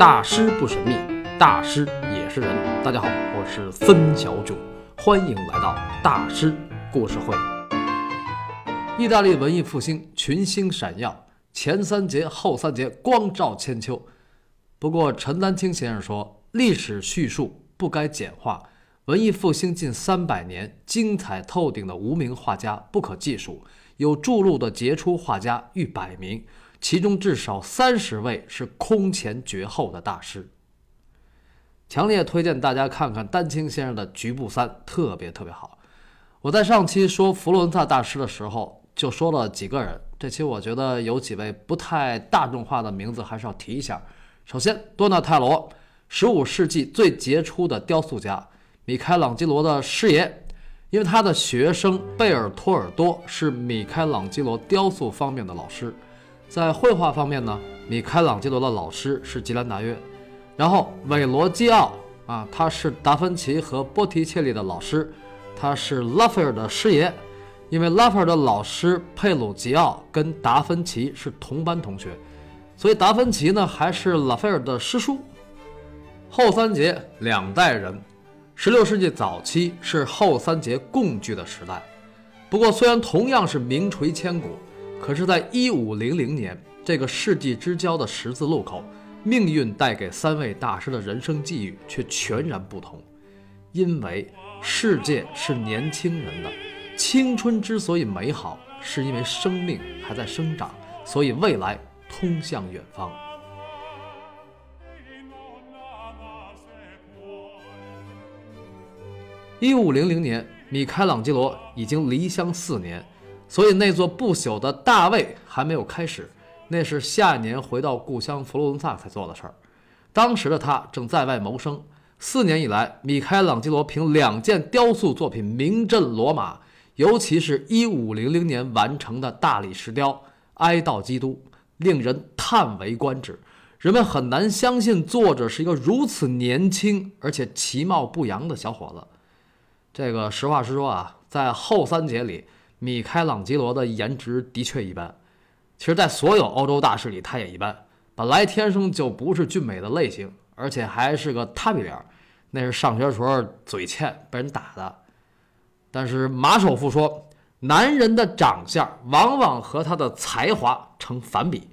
大师不神秘，大师也是人。大家好，我是森小九，欢迎来到大师故事会。意大利文艺复兴群星闪耀，前三节后三节光照千秋。不过陈丹青先生说，历史叙述不该简化。文艺复兴近三百年，精彩透顶的无名画家不可计数，有著录的杰出画家逾百名。其中至少三十位是空前绝后的大师。强烈推荐大家看看丹青先生的《局部三》，特别特别好。我在上期说佛罗伦萨大师的时候，就说了几个人。这期我觉得有几位不太大众化的名字，还是要提一下。首先，多纳泰罗，十五世纪最杰出的雕塑家，米开朗基罗的师爷，因为他的学生贝尔托尔多是米开朗基罗雕塑方面的老师。在绘画方面呢，米开朗基罗的老师是吉兰达约，然后韦罗基奥啊，他是达芬奇和波提切利的老师，他是拉斐尔的师爷，因为拉斐尔的老师佩鲁吉奥跟达芬奇是同班同学，所以达芬奇呢还是拉斐尔的师叔。后三节两代人，十六世纪早期是后三节共聚的时代，不过虽然同样是名垂千古。可是，在一五零零年这个世纪之交的十字路口，命运带给三位大师的人生际遇却全然不同。因为世界是年轻人的，青春之所以美好，是因为生命还在生长，所以未来通向远方。一五零零年，米开朗基罗已经离乡四年。所以那座不朽的大卫还没有开始，那是下一年回到故乡佛罗伦萨才做的事儿。当时的他正在外谋生。四年以来，米开朗基罗凭两件雕塑作品名震罗马，尤其是一五零零年完成的大理石雕《哀悼基督》，令人叹为观止。人们很难相信作者是一个如此年轻而且其貌不扬的小伙子。这个实话实说啊，在后三节里。米开朗基罗的颜值的确一般，其实，在所有欧洲大师里，他也一般。本来天生就不是俊美的类型，而且还是个塌鼻梁，那是上学时候嘴欠被人打的。但是马首富说，男人的长相往往和他的才华成反比。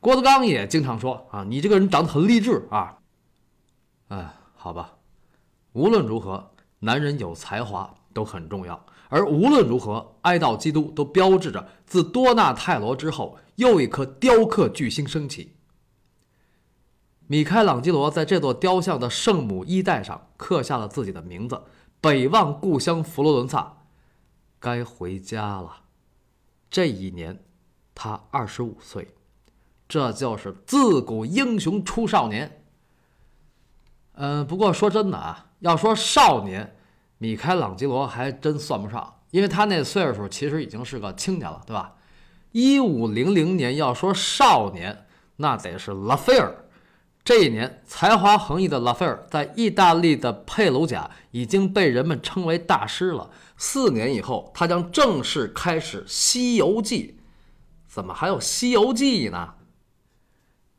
郭德纲也经常说啊，你这个人长得很励志啊。哎，好吧，无论如何，男人有才华都很重要。而无论如何，哀悼基督都标志着自多纳泰罗之后又一颗雕刻巨星升起。米开朗基罗在这座雕像的圣母衣带上刻下了自己的名字，北望故乡佛罗伦萨，该回家了。这一年，他二十五岁，这就是自古英雄出少年。嗯，不过说真的啊，要说少年。米开朗基罗还真算不上，因为他那岁数其实已经是个青年了，对吧？一五零零年要说少年，那得是拉斐尔。这一年才华横溢的拉斐尔，在意大利的佩鲁贾已经被人们称为大师了。四年以后，他将正式开始《西游记》。怎么还有《西游记》呢？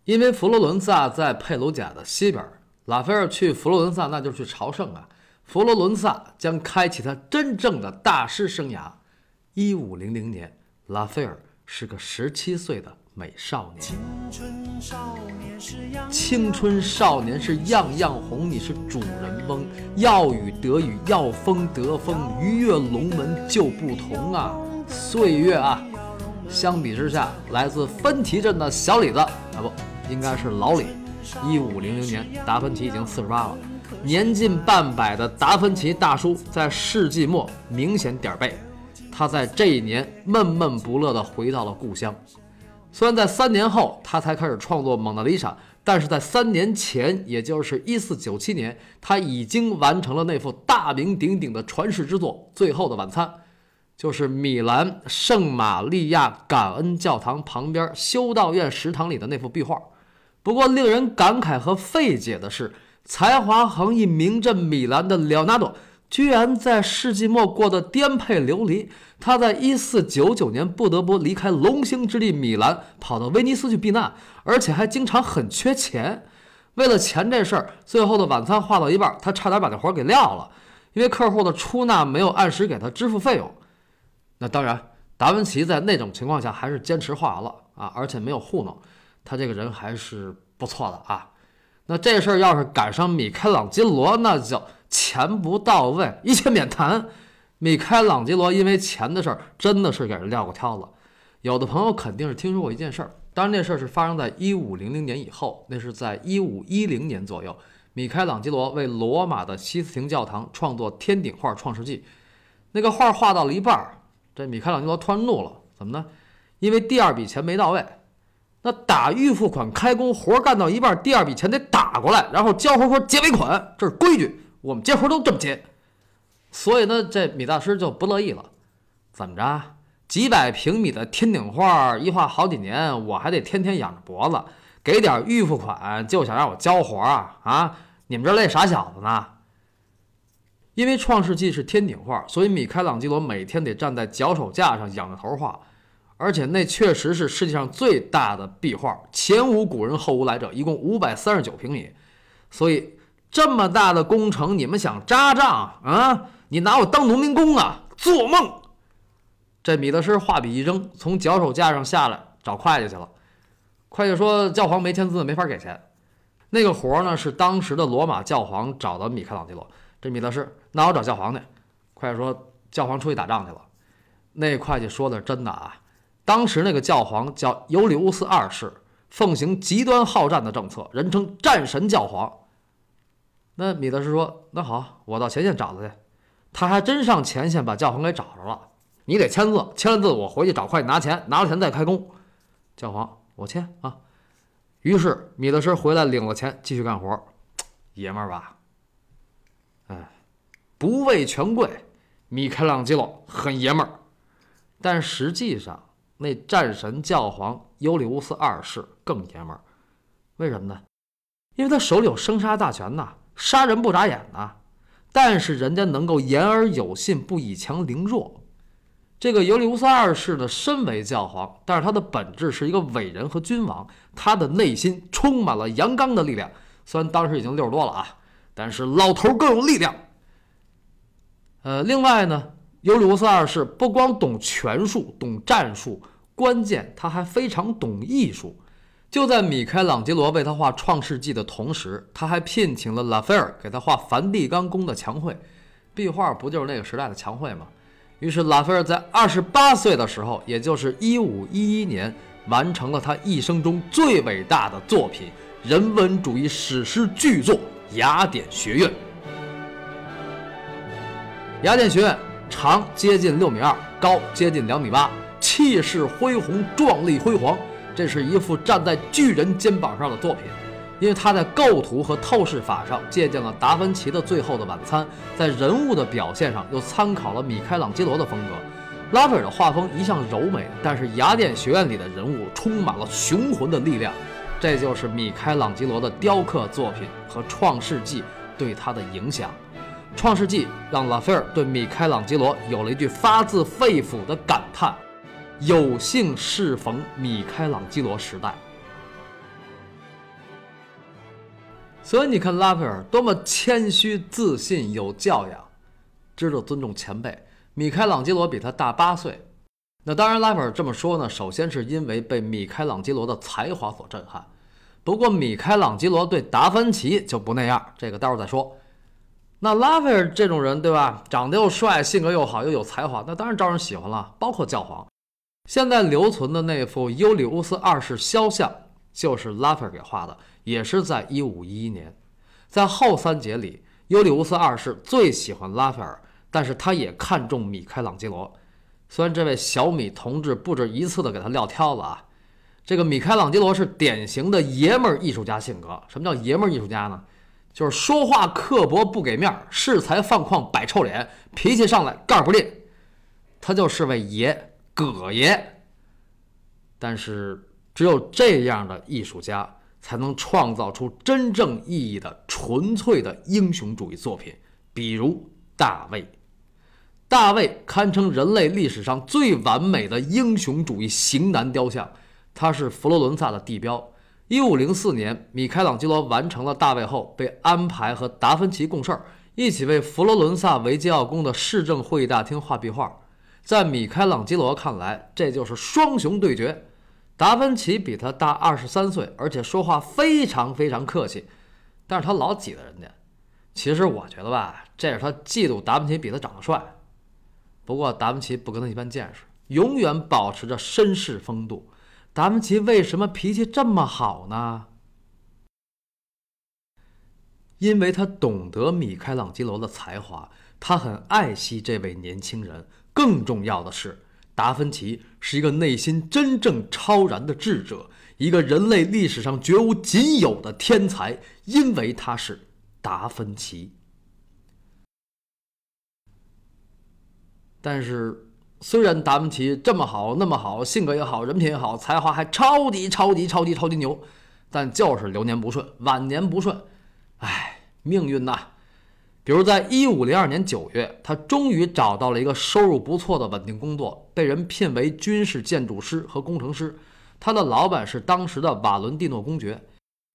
因为佛罗伦萨在佩鲁贾的西边，拉斐尔去佛罗伦萨那就去朝圣啊。佛罗伦萨将开启他真正的大师生涯。一五零零年，拉斐尔是个十七岁的美少年。青春少年是样样红，你是主人翁。要雨得雨，要风得风，鱼跃龙门就不同啊！岁月啊，相比之下，来自芬奇镇的小李子啊，不，应该是老李。一五零零年，达芬奇已经四十八了。年近半百的达芬奇大叔在世纪末明显点儿背，他在这一年闷闷不乐地回到了故乡。虽然在三年后他才开始创作《蒙娜丽莎》，但是在三年前，也就是一四九七年，他已经完成了那幅大名鼎鼎的传世之作《最后的晚餐》，就是米兰圣玛利亚感恩教堂旁边修道院食堂里的那幅壁画。不过，令人感慨和费解的是。才华横溢、名震米兰的列纳多，居然在世纪末过得颠沛流离。他在一四九九年不得不离开龙兴之地米兰，跑到威尼斯去避难，而且还经常很缺钱。为了钱这事儿，最后的晚餐画到一半，他差点把这活给撂了，因为客户的出纳没有按时给他支付费用。那当然，达芬奇在那种情况下还是坚持画完了啊，而且没有糊弄，他这个人还是不错的啊。那这事儿要是赶上米开朗基罗，那就钱不到位，一切免谈。米开朗基罗因为钱的事儿，真的是给人撂过挑子。有的朋友肯定是听说过一件事儿。当然，那事儿是发生在一五零零年以后，那是在一五一零年左右。米开朗基罗为罗马的西斯廷教堂创作天顶画《创世纪》，那个画画到了一半儿，这米开朗基罗突然怒了，怎么呢？因为第二笔钱没到位。那打预付款开工，活干到一半，第二笔钱得打过来，然后交活说结尾款，这是规矩，我们接活都这么结。所以呢，这米大师就不乐意了，怎么着？几百平米的天顶画，一画好几年，我还得天天仰着脖子给点预付款，就想让我交活啊啊！你们这累傻小子呢？因为《创世纪》是天顶画，所以米开朗基罗每天得站在脚手架上仰着头画，而且那确实是世界上最大的壁画，前无古人后无来者，一共五百三十九平米。所以这么大的工程，你们想扎账啊？你拿我当农民工啊？做梦！这米德师画笔一扔，从脚手架上下来找会计去了。会计说：“教皇没签字，没法给钱。”那个活儿呢，是当时的罗马教皇找的米开朗基罗。这米德师，那我找教皇去。会计说：“教皇出去打仗去了。”那会计说的是真的啊。当时那个教皇叫尤里乌斯二世，奉行极端好战的政策，人称战神教皇。那米德师说：“那好，我到前线找他去。”他还真上前线把教皇给找着了。你得签字，签了字我回去找会计拿钱，拿了钱再开工。教皇，我签啊。于是米德斯回来领了钱，继续干活。爷们儿吧，哎，不畏权贵，米开朗基罗很爷们儿。但实际上，那战神教皇尤里乌斯二世更爷们儿。为什么呢？因为他手里有生杀大权呐，杀人不眨眼呐。但是人家能够言而有信，不以强凌弱。这个尤里乌斯二世呢，身为教皇，但是他的本质是一个伟人和君王，他的内心充满了阳刚的力量。虽然当时已经六十多了啊，但是老头更有力量。呃，另外呢，尤里乌斯二世不光懂权术、懂战术，关键他还非常懂艺术。就在米开朗基罗为他画《创世纪》的同时，他还聘请了拉斐尔给他画梵蒂冈宫的墙绘。壁画不就是那个时代的墙绘吗？于是，拉斐尔在二十八岁的时候，也就是一五一一年，完成了他一生中最伟大的作品——人文主义史诗巨作《雅典学院》。雅典学院长接近六米二，高接近两米八，气势恢宏，壮丽辉煌。这是一幅站在巨人肩膀上的作品。因为他在构图和透视法上借鉴了达芬奇的《最后的晚餐》，在人物的表现上又参考了米开朗基罗的风格。拉斐尔的画风一向柔美，但是雅典学院里的人物充满了雄浑的力量，这就是米开朗基罗的雕刻作品和《创世纪》对他的影响。《创世纪》让拉斐尔对米开朗基罗有了一句发自肺腑的感叹：“有幸适逢米开朗基罗时代。”所以你看，拉斐尔多么谦虚、自信、有教养，知道尊重前辈。米开朗基罗比他大八岁。那当然，拉斐尔这么说呢，首先是因为被米开朗基罗的才华所震撼。不过，米开朗基罗对达芬奇就不那样，这个待会儿再说。那拉斐尔这种人，对吧？长得又帅，性格又好，又有才华，那当然招人喜欢了。包括教皇，现在留存的那幅尤里乌斯二世肖像，就是拉斐尔给画的。也是在一五一一年，在后三节里，尤里乌斯二世最喜欢拉斐尔，但是他也看中米开朗基罗。虽然这位小米同志不止一次的给他撂挑子啊，这个米开朗基罗是典型的爷们儿艺术家性格。什么叫爷们儿艺术家呢？就是说话刻薄不给面，恃才放旷摆臭脸，脾气上来盖儿不吝。他就是位爷，葛爷。但是只有这样的艺术家。才能创造出真正意义的纯粹的英雄主义作品，比如大卫。大卫堪称人类历史上最完美的英雄主义型男雕像，他是佛罗伦萨的地标，一五零四年，米开朗基罗完成了大卫后，被安排和达芬奇共事儿，一起为佛罗伦萨维吉奥宫的市政会议大厅画壁画。在米开朗基罗看来，这就是双雄对决。达芬奇比他大二十三岁，而且说话非常非常客气，但是他老挤兑人家。其实我觉得吧，这是他嫉妒达芬奇比他长得帅。不过达芬奇不跟他一般见识，永远保持着绅士风度。达芬奇为什么脾气这么好呢？因为他懂得米开朗基罗的才华，他很爱惜这位年轻人。更重要的是，达芬奇是一个内心真正超然的智者，一个人类历史上绝无仅有的天才，因为他是达芬奇。但是，虽然达芬奇这么好，那么好，性格也好，人品也好，才华还超级超级超级超级牛，但就是流年不顺，晚年不顺，唉，命运呐！比如，在一五零二年九月，他终于找到了一个收入不错的稳定工作，被人聘为军事建筑师和工程师。他的老板是当时的瓦伦蒂诺公爵，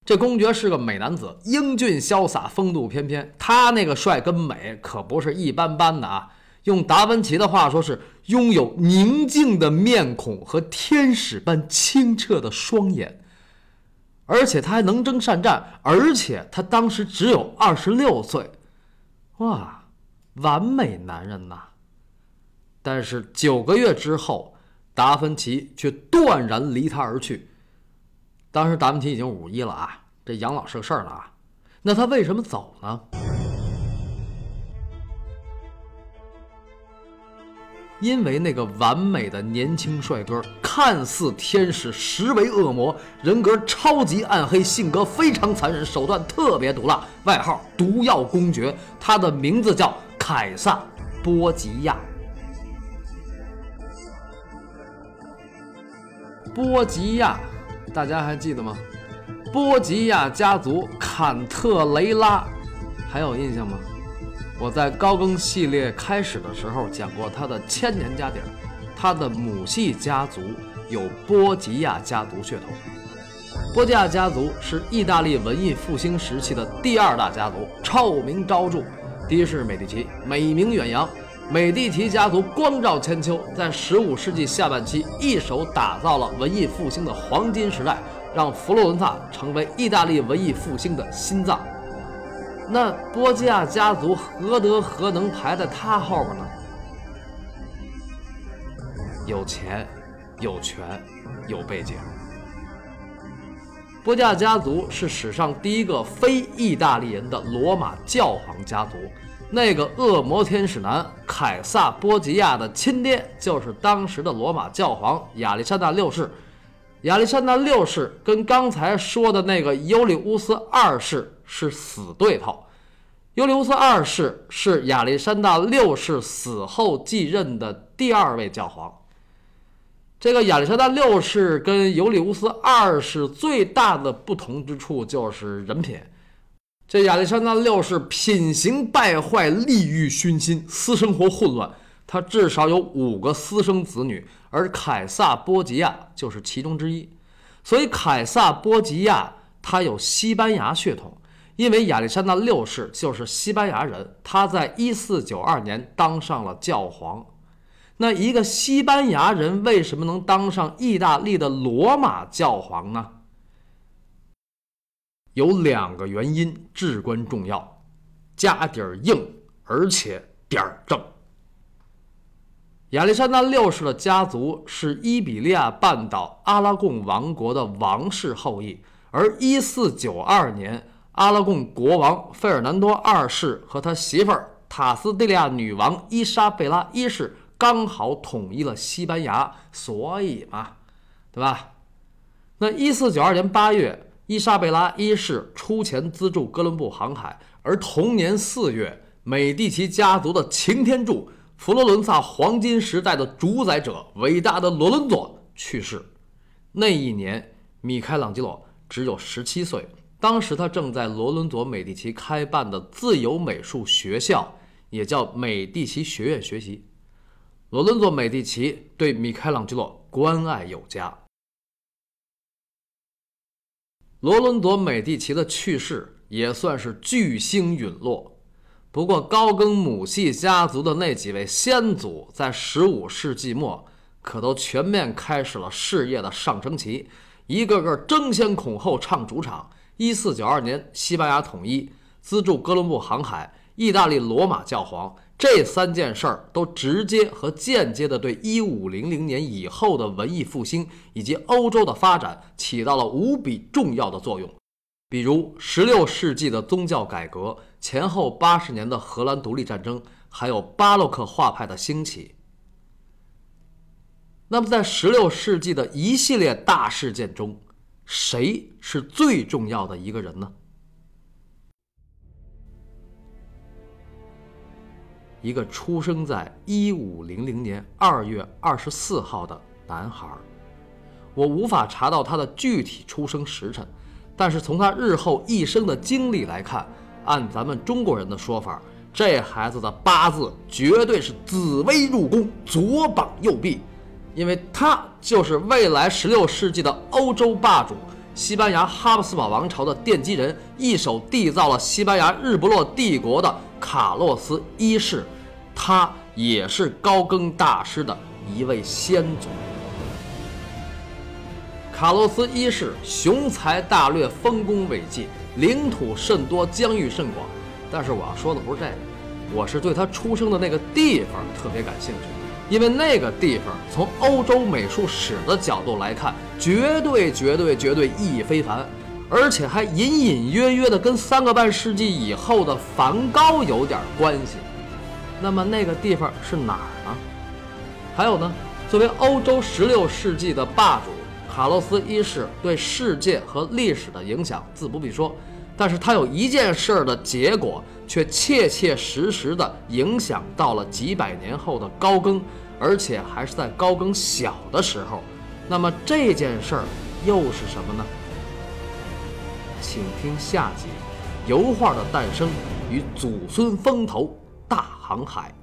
这公爵是个美男子，英俊潇洒，风度翩翩。他那个帅跟美可不是一般般的啊！用达芬奇的话说，是拥有宁静的面孔和天使般清澈的双眼，而且他还能征善战，而且他当时只有二十六岁。哇，完美男人呐！但是九个月之后，达芬奇却断然离他而去。当时达芬奇已经五一了啊，这养老是个事儿了啊。那他为什么走呢？因为那个完美的年轻帅哥，看似天使，实为恶魔，人格超级暗黑，性格非常残忍，手段特别毒辣，外号“毒药公爵”。他的名字叫凯撒·波吉亚。波吉亚，大家还记得吗？波吉亚家族，坎特雷拉，还有印象吗？我在高更系列开始的时候讲过他的千年家底儿，他的母系家族有波吉亚家族血统。波吉亚家族是意大利文艺复兴时期的第二大家族，臭名昭著。第一是美第奇，美名远扬。美第奇家族光照千秋，在15世纪下半期一手打造了文艺复兴的黄金时代，让佛罗伦萨成为意大利文艺复兴的心脏。那波吉亚家族何德何能排在他后边呢？有钱，有权，有背景。波吉亚家族是史上第一个非意大利人的罗马教皇家族。那个恶魔天使男凯撒·波吉亚的亲爹就是当时的罗马教皇亚历山大六世。亚历山大六世跟刚才说的那个尤里乌斯二世。是死对头，尤里乌斯二世是亚历山大六世死后继任的第二位教皇。这个亚历山大六世跟尤里乌斯二世最大的不同之处就是人品。这亚历山大六世品行败坏，利欲熏心，私生活混乱。他至少有五个私生子女，而凯撒波吉亚就是其中之一。所以凯撒波吉亚他有西班牙血统。因为亚历山大六世就是西班牙人，他在一四九二年当上了教皇。那一个西班牙人为什么能当上意大利的罗马教皇呢？有两个原因至关重要：家底儿硬，而且点儿正。亚历山大六世的家族是伊比利亚半岛阿拉贡王国的王室后裔，而一四九二年。阿拉贡国王费尔南多二世和他媳妇儿塔斯蒂利亚女王伊莎贝拉一世刚好统一了西班牙，所以嘛，对吧？那一四九二年八月，伊莎贝拉一世出钱资助哥伦布航海，而同年四月，美第奇家族的擎天柱、佛罗伦萨黄金时代的主宰者、伟大的罗伦佐去世。那一年，米开朗基罗只有十七岁。当时他正在罗伦佐美第奇开办的自由美术学校，也叫美第奇学院学习。罗伦佐美第奇对米开朗基罗关爱有加。罗伦佐·美第奇的去世也算是巨星陨落。不过，高更母系家族的那几位先祖，在15世纪末可都全面开始了事业的上升期，一个个争先恐后唱主场。1492年，西班牙统一，资助哥伦布航海，意大利罗马教皇，这三件事儿都直接和间接的对1500年以后的文艺复兴以及欧洲的发展起到了无比重要的作用。比如16世纪的宗教改革。前后八十年的荷兰独立战争，还有巴洛克画派的兴起。那么，在十六世纪的一系列大事件中，谁是最重要的一个人呢？一个出生在一五零零年二月二十四号的男孩。我无法查到他的具体出生时辰，但是从他日后一生的经历来看。按咱们中国人的说法，这孩子的八字绝对是紫薇入宫，左膀右臂，因为他就是未来十六世纪的欧洲霸主，西班牙哈布斯堡王朝的奠基人，一手缔造了西班牙日不落帝国的卡洛斯一世，他也是高更大师的一位先祖。卡洛斯一世雄才大略，丰功伟绩。领土甚多，疆域甚广，但是我要说的不是这个，我是对他出生的那个地方特别感兴趣，因为那个地方从欧洲美术史的角度来看，绝对绝对绝对意义非凡，而且还隐隐约约的跟三个半世纪以后的梵高有点关系。那么那个地方是哪儿呢？还有呢？作为欧洲十六世纪的霸主。卡洛斯一世对世界和历史的影响自不必说，但是他有一件事儿的结果却切切实实的影响到了几百年后的高更，而且还是在高更小的时候。那么这件事儿又是什么呢？请听下集：油画的诞生与祖孙风头大航海。